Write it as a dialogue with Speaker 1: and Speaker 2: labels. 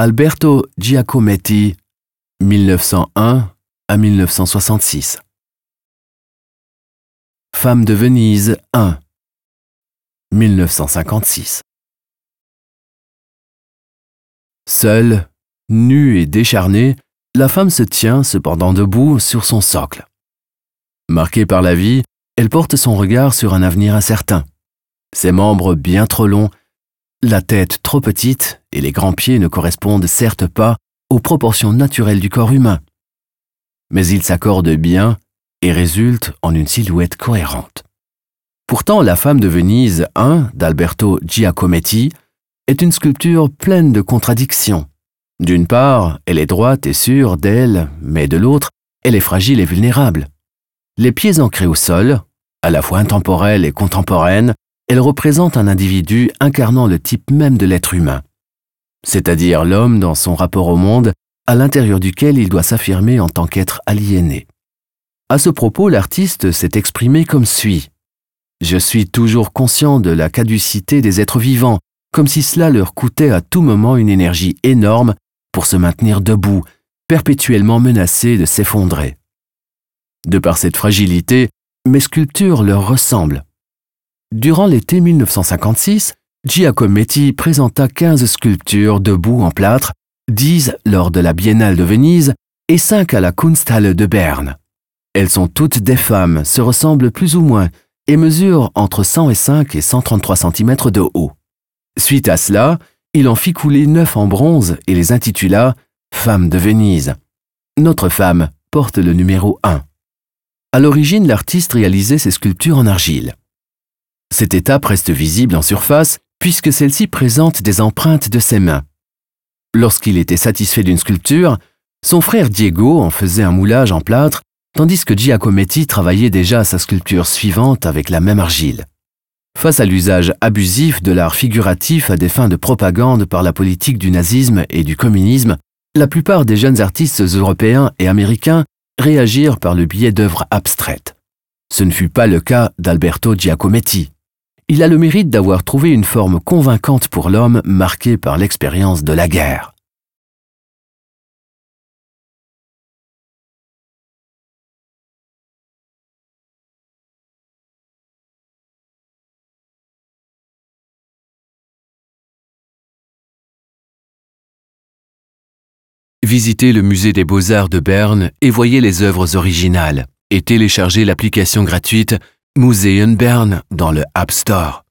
Speaker 1: Alberto Giacometti, 1901 à 1966. Femme de Venise 1, 1956. Seule, nue et décharnée, la femme se tient cependant debout sur son socle. Marquée par la vie, elle porte son regard sur un avenir incertain. Ses membres bien trop longs, la tête trop petite et les grands pieds ne correspondent certes pas aux proportions naturelles du corps humain. Mais ils s'accordent bien et résultent en une silhouette cohérente. Pourtant, la femme de Venise 1 d'Alberto Giacometti est une sculpture pleine de contradictions. D'une part, elle est droite et sûre d'elle, mais de l'autre, elle est fragile et vulnérable. Les pieds ancrés au sol, à la fois intemporelle et contemporaine, elle représente un individu incarnant le type même de l'être humain, c'est-à-dire l'homme dans son rapport au monde, à l'intérieur duquel il doit s'affirmer en tant qu'être aliéné. À ce propos, l'artiste s'est exprimé comme suit. Je suis toujours conscient de la caducité des êtres vivants, comme si cela leur coûtait à tout moment une énergie énorme pour se maintenir debout, perpétuellement menacés de s'effondrer. De par cette fragilité, mes sculptures leur ressemblent. Durant l'été 1956, Giacometti présenta 15 sculptures debout en plâtre, 10 lors de la Biennale de Venise et 5 à la Kunsthalle de Berne. Elles sont toutes des femmes, se ressemblent plus ou moins et mesurent entre 105 et 133 cm de haut. Suite à cela, il en fit couler neuf en bronze et les intitula Femmes de Venise. Notre femme porte le numéro 1. À l'origine, l'artiste réalisait ses sculptures en argile. Cette étape reste visible en surface puisque celle-ci présente des empreintes de ses mains. Lorsqu'il était satisfait d'une sculpture, son frère Diego en faisait un moulage en plâtre, tandis que Giacometti travaillait déjà sa sculpture suivante avec la même argile. Face à l'usage abusif de l'art figuratif à des fins de propagande par la politique du nazisme et du communisme, la plupart des jeunes artistes européens et américains réagirent par le biais d'œuvres abstraites. Ce ne fut pas le cas d'Alberto Giacometti. Il a le mérite d'avoir trouvé une forme convaincante pour l'homme marqué par l'expérience de la guerre. Visitez le musée des beaux-arts de Berne et voyez les œuvres originales et téléchargez l'application gratuite Museum Bern dans le App Store.